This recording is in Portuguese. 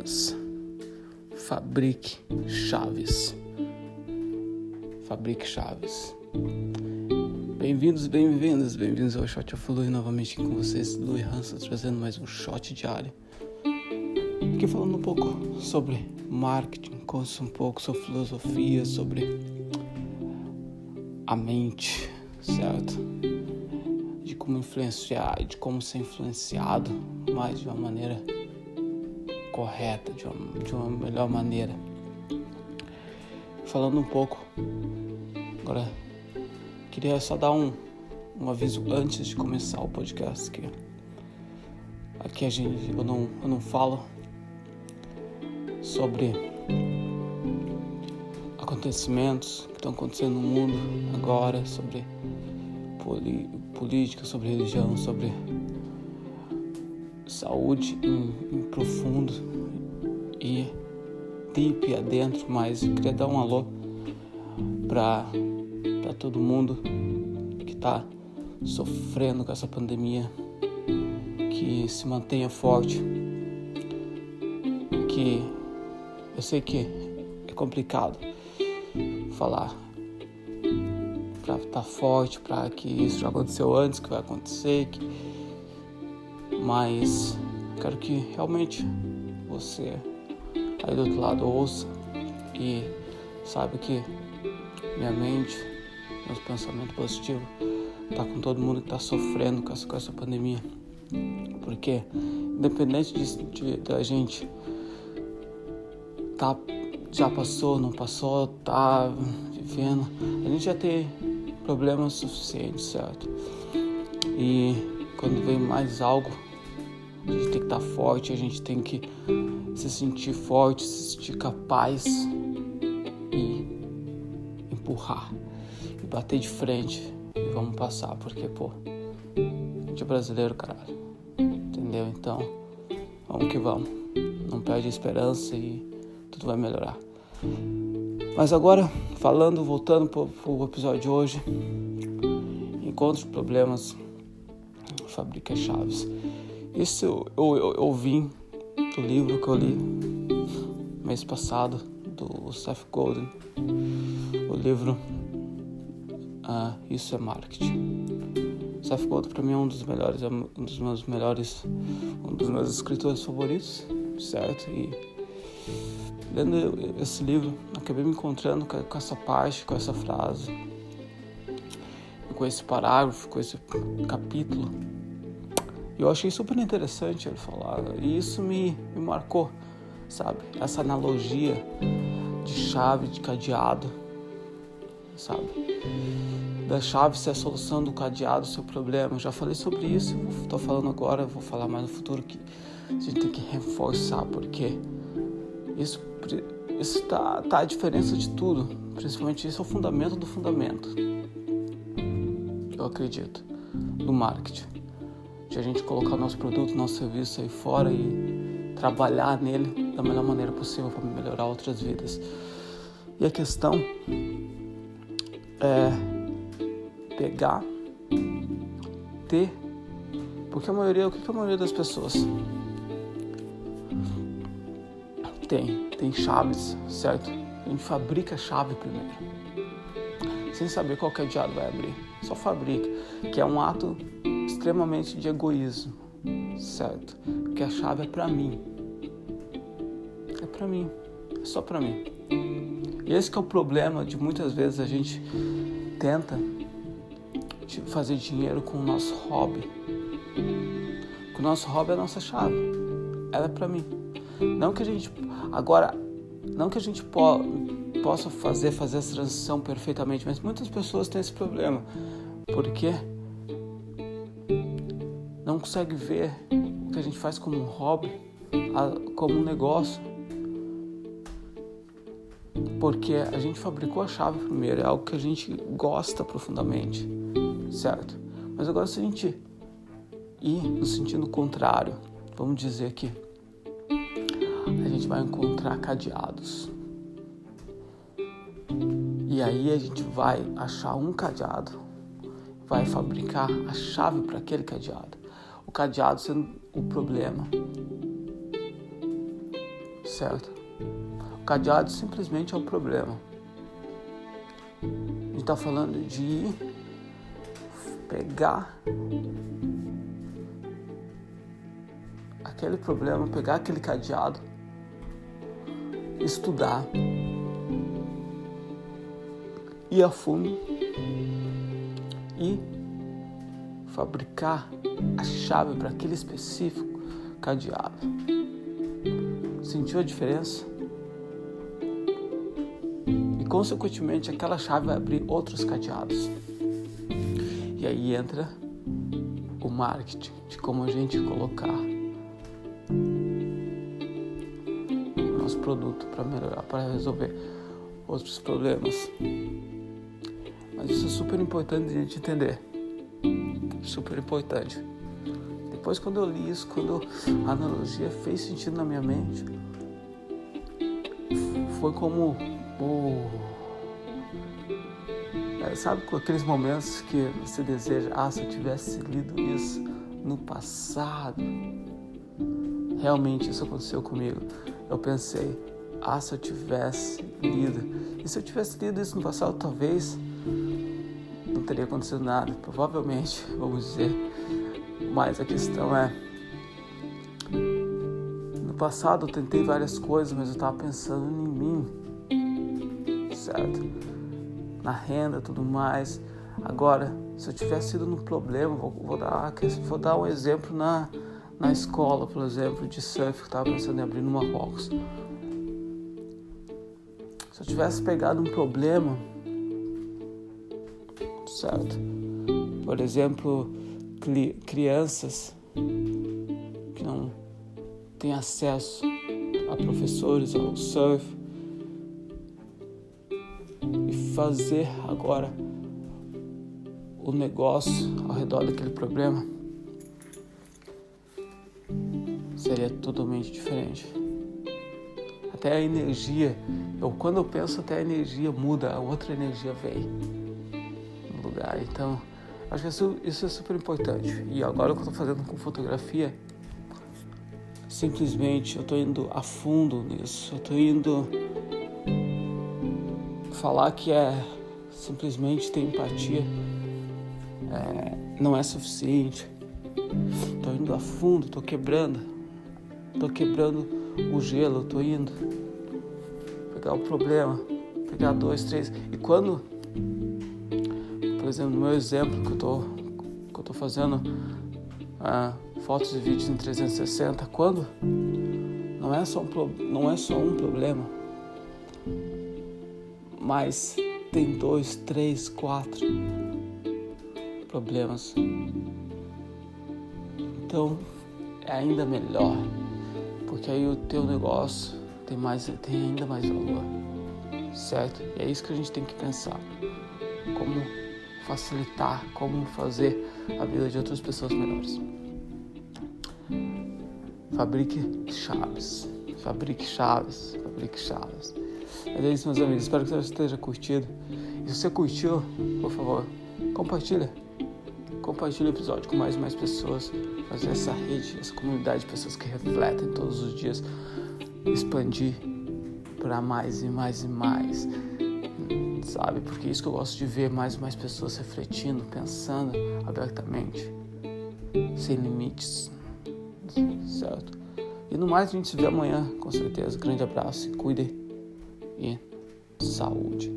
problemas. Fabrique chaves. Fabrique chaves. Bem-vindos, bem-vindas, bem-vindos ao Shot of Lui, novamente com vocês, Lui Hansa, trazendo mais um shot diário. Aqui falando um pouco sobre marketing, um pouco sobre filosofia, sobre a mente, certo? De como influenciar, de como ser influenciado mais de uma maneira correta, de uma, de uma melhor maneira. Falando um pouco, agora queria só dar um, um aviso antes de começar o podcast que aqui a gente eu não, eu não falo sobre acontecimentos que estão acontecendo no mundo agora, sobre política, sobre religião, sobre saúde em, em profundo. E deep adentro, mas eu queria dar um alô para todo mundo que está sofrendo com essa pandemia, que se mantenha forte, que eu sei que é complicado falar para estar tá forte, para que isso já aconteceu antes, que vai acontecer, que mas quero que realmente você aí do outro lado ouça e saiba que minha mente, meus pensamentos positivos tá com todo mundo que está sofrendo com essa, com essa pandemia. Porque independente de, de, da gente tá já passou, não passou, tá vivendo, a gente já tem problemas suficientes, certo? E quando vem mais algo a gente tem que estar tá forte, a gente tem que se sentir forte, se sentir capaz e empurrar e bater de frente e vamos passar, porque pô, a gente é brasileiro, caralho. Entendeu? Então, vamos que vamos. Não perde a esperança e tudo vai melhorar. Mas agora, falando, voltando pro, pro episódio de hoje, encontros problemas, fabrica chaves. Isso eu, eu vim do livro que eu li mês passado, do Seth Golden, o livro ah, Isso é Marketing. Seth Godin para mim é um dos melhores, é um dos meus melhores, um dos meus escritores favoritos, certo? E lendo esse livro, acabei me encontrando com essa parte, com essa frase, com esse parágrafo, com esse capítulo eu achei super interessante ele falar e isso me, me marcou, sabe? Essa analogia de chave, de cadeado, sabe? Da chave ser a solução do cadeado, seu problema. Eu já falei sobre isso, estou falando agora, vou falar mais no futuro que a gente tem que reforçar, porque isso isso tá, tá a diferença de tudo, principalmente isso é o fundamento do fundamento. Eu acredito do marketing de a gente colocar nosso produto, nosso serviço aí fora e trabalhar nele da melhor maneira possível para melhorar outras vidas. E a questão é pegar, ter, porque a maioria, o que a maioria das pessoas tem? Tem chaves, certo? A gente fabrica a chave primeiro, sem saber qual que é diabo vai abrir. Só fabrica, que é um ato extremamente de egoísmo, certo? Porque a chave é para mim. É para mim, é só para mim. Esse é o problema de muitas vezes a gente tenta fazer dinheiro com o nosso hobby. O nosso hobby é a nossa chave. Ela é para mim. Não que a gente agora, não que a gente po, possa fazer fazer essa transição perfeitamente, mas muitas pessoas têm esse problema. Por quê? Não consegue ver o que a gente faz como um hobby, como um negócio. Porque a gente fabricou a chave primeiro, é algo que a gente gosta profundamente, certo? Mas agora se a gente ir no sentido contrário, vamos dizer que a gente vai encontrar cadeados. E aí a gente vai achar um cadeado, vai fabricar a chave para aquele cadeado o cadeado sendo o problema. certo? O cadeado simplesmente é um problema. A gente está falando de pegar aquele problema, pegar aquele cadeado, estudar, ir a fundo e fabricar a chave para aquele específico cadeado. Sentiu a diferença? E consequentemente aquela chave vai abrir outros cadeados. E aí entra o marketing, de como a gente colocar o nosso produto para melhorar, para resolver outros problemas. Mas isso é super importante a gente entender. Super importante. Depois quando eu li isso, quando a analogia fez sentido na minha mente, foi como o é, sabe aqueles momentos que você deseja, ah, se eu tivesse lido isso no passado. Realmente isso aconteceu comigo. Eu pensei, ah, se eu tivesse lido. E se eu tivesse lido isso no passado, talvez teria acontecido nada. Provavelmente, vamos dizer. Mas a questão é. No passado eu tentei várias coisas, mas eu estava pensando em mim. Certo? na renda tudo mais. Agora, se eu tivesse sido no problema, vou, vou, dar, vou dar um exemplo na, na escola, por exemplo, de surf, que estava pensando em abrir numa box. Se eu tivesse pegado um problema, certo? Por exemplo, crianças que não têm acesso a professores ao surf, fazer agora o negócio ao redor daquele problema seria totalmente diferente. Até a energia, eu quando eu penso até a energia muda, a outra energia vem lugar. Então, acho que isso, isso é super importante. E agora o que eu estou fazendo com fotografia, simplesmente eu estou indo a fundo nisso. Eu estou indo falar que é simplesmente ter empatia é, não é suficiente. Tô indo a fundo, tô quebrando, tô quebrando o gelo, tô indo pegar o problema, pegar dois, três. E quando, exemplo, no meu exemplo que eu tô, que eu tô fazendo é, fotos e vídeos em 360, quando não é só um, não é só um problema mas tem dois, três, quatro problemas. Então é ainda melhor, porque aí o teu negócio tem, mais, tem ainda mais valor, certo? E é isso que a gente tem que pensar. Como facilitar, como fazer a vida de outras pessoas melhores. Fabrique chaves, fabrique chaves, fabrique chaves. Mas é isso, meus amigos. Espero que você esteja curtido. E se você curtiu, por favor, compartilha. Compartilha o episódio com mais e mais pessoas. Fazer essa rede, essa comunidade de pessoas que refletem todos os dias. Expandir para mais e mais e mais. Sabe? Porque é isso que eu gosto de ver mais e mais pessoas refletindo, pensando abertamente. Sem limites. Certo? E no mais, a gente se vê amanhã, com certeza. Grande abraço cuide e saúde.